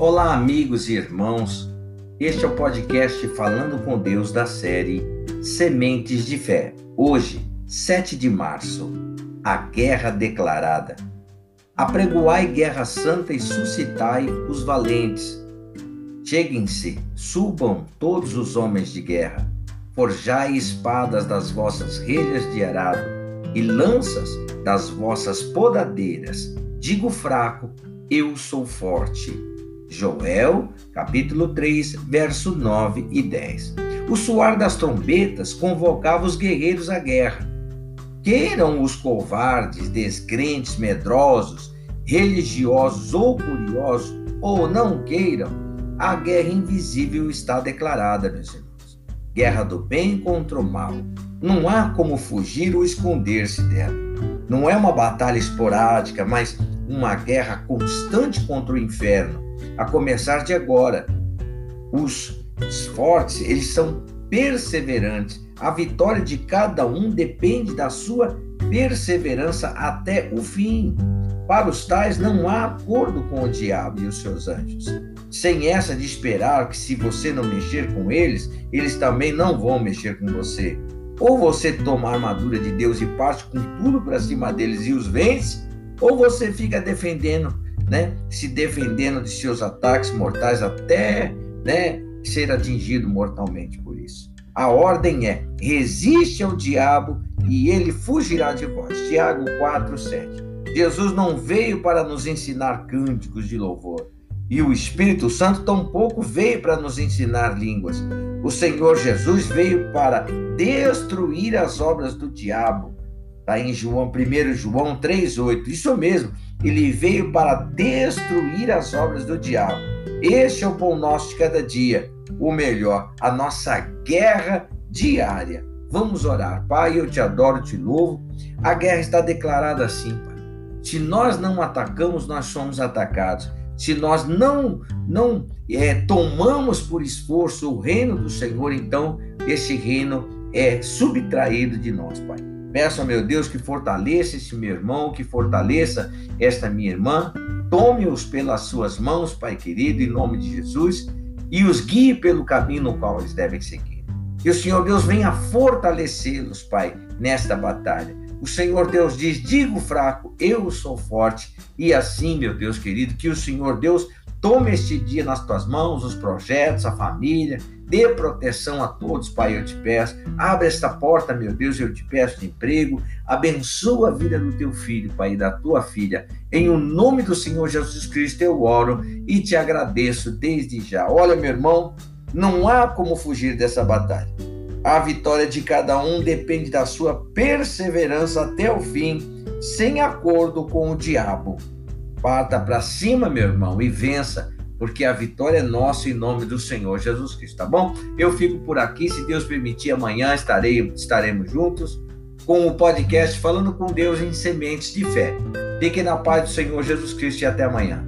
Olá, amigos e irmãos. Este é o podcast Falando com Deus da série Sementes de Fé. Hoje, 7 de março, a guerra declarada. Apregoai guerra santa e suscitai os valentes. Cheguem-se, subam todos os homens de guerra. Forjai espadas das vossas relhas de arado e lanças das vossas podadeiras. Digo fraco, eu sou forte Joel, capítulo 3, verso 9 e 10. O soar das trombetas convocava os guerreiros à guerra. Queiram os covardes, descrentes, medrosos, religiosos ou curiosos, ou não queiram, a guerra invisível está declarada, meus irmãos. Guerra do bem contra o mal. Não há como fugir ou esconder-se dela. Não é uma batalha esporádica, mas uma guerra constante contra o inferno a começar de agora. Os fortes, eles são perseverantes. A vitória de cada um depende da sua perseverança até o fim. Para os tais não há acordo com o diabo e os seus anjos. Sem essa de esperar que se você não mexer com eles, eles também não vão mexer com você. Ou você toma a armadura de Deus e parte com tudo para cima deles e os vence, ou você fica defendendo né, se defendendo de seus ataques mortais até né, ser atingido mortalmente por isso. A ordem é: resiste ao diabo e ele fugirá de vós. Tiago 4:7. Jesus não veio para nos ensinar cânticos de louvor, e o Espírito Santo tampouco veio para nos ensinar línguas. O Senhor Jesus veio para destruir as obras do diabo. Está em João, 1 João 3,8. Isso mesmo. Ele veio para destruir as obras do diabo. Este é o pão nosso de cada dia, o melhor, a nossa guerra diária. Vamos orar. Pai, eu te adoro, te louvo. A guerra está declarada assim, Pai. Se nós não atacamos, nós somos atacados. Se nós não não é, tomamos por esforço o reino do Senhor, então esse reino é subtraído de nós, Pai. Peço a meu Deus que fortaleça esse meu irmão, que fortaleça esta minha irmã. Tome-os pelas suas mãos, Pai querido, em nome de Jesus, e os guie pelo caminho no qual eles devem seguir. Que o Senhor Deus venha fortalecê-los, Pai, nesta batalha. O Senhor Deus diz: digo fraco, eu sou forte. E assim, meu Deus querido, que o Senhor Deus tome este dia nas tuas mãos, os projetos, a família, Dê proteção a todos, Pai, eu te peço. Abre esta porta, meu Deus, eu te peço de emprego. Abençoa a vida do teu filho, Pai, e da tua filha. Em o nome do Senhor Jesus Cristo eu oro e te agradeço desde já. Olha, meu irmão, não há como fugir dessa batalha. A vitória de cada um depende da sua perseverança até o fim, sem acordo com o diabo. Parta para cima, meu irmão, e vença porque a vitória é nossa em nome do Senhor Jesus Cristo, tá bom? Eu fico por aqui, se Deus permitir, amanhã estarei, estaremos juntos com o podcast Falando com Deus em Sementes de Fé. Fiquem na paz do Senhor Jesus Cristo e até amanhã.